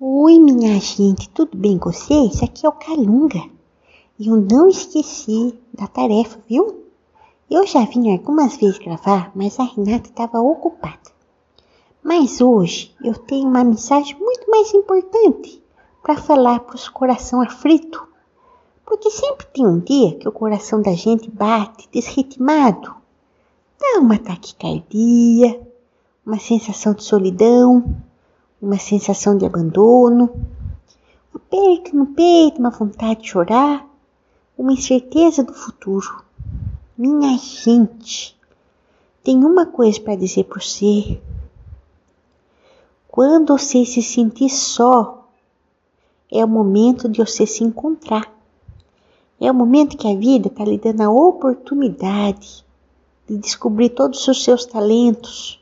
Oi, minha gente, tudo bem com vocês? Aqui é o Calunga. Eu não esqueci da tarefa, viu? Eu já vim algumas vezes gravar, mas a Renata estava ocupada. Mas hoje eu tenho uma mensagem muito mais importante para falar para os coração aflito. Porque sempre tem um dia que o coração da gente bate desritimado. Dá uma taquicardia, uma sensação de solidão, uma sensação de abandono, um aperto no peito, uma vontade de chorar, uma incerteza do futuro. Minha gente, tem uma coisa para dizer para você. Quando você se sentir só, é o momento de você se encontrar. É o momento que a vida está lhe dando a oportunidade de descobrir todos os seus talentos,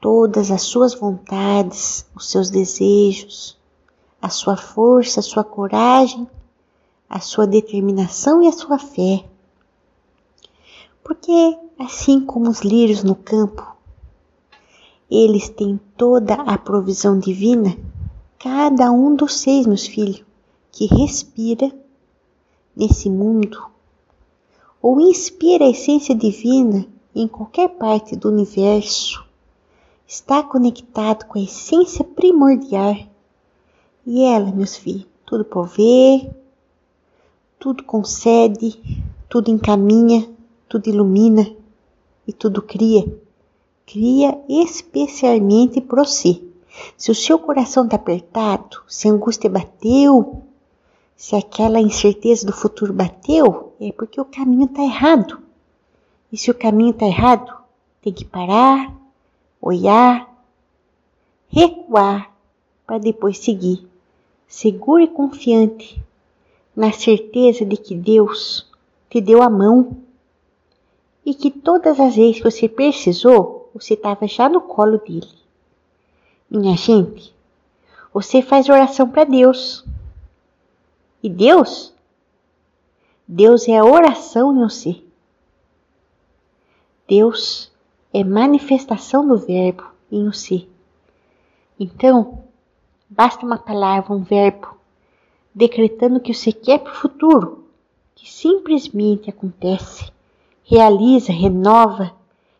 todas as suas vontades, os seus desejos, a sua força, a sua coragem, a sua determinação e a sua fé. Porque, assim como os lírios no campo, eles têm toda a provisão divina, cada um dos seis, meus filhos, que respira nesse mundo, ou inspira a essência divina em qualquer parte do universo, está conectado com a essência primordial. E ela, meus filhos, tudo provê, tudo concede, tudo encaminha, tudo ilumina e tudo cria. Cria especialmente para você. Se o seu coração está apertado, se a angústia bateu, se aquela incerteza do futuro bateu, é porque o caminho está errado. E se o caminho está errado, tem que parar, olhar, recuar para depois seguir, seguro e confiante, na certeza de que Deus te deu a mão e que todas as vezes que você precisou, você estava já no colo dele. Minha gente, você faz oração para Deus. E Deus? Deus é a oração em você. Deus é manifestação do verbo em você. Então, basta uma palavra, um verbo, decretando o que você quer para o futuro, que simplesmente acontece, realiza, renova,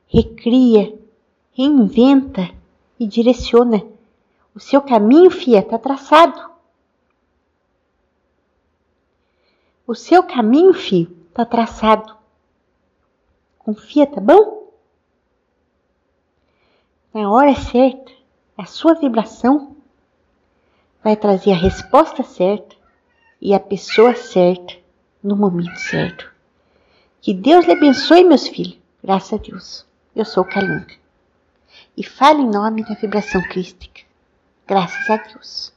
recria, reinventa e direciona. O seu caminho, fia, está traçado. O seu caminho, filho, está traçado. Confia, tá bom? Na hora certa, a sua vibração vai trazer a resposta certa e a pessoa certa no momento certo. Que Deus lhe abençoe, meus filhos. Graças a Deus. Eu sou Calunga. E fale em nome da vibração crística. Graças a Deus.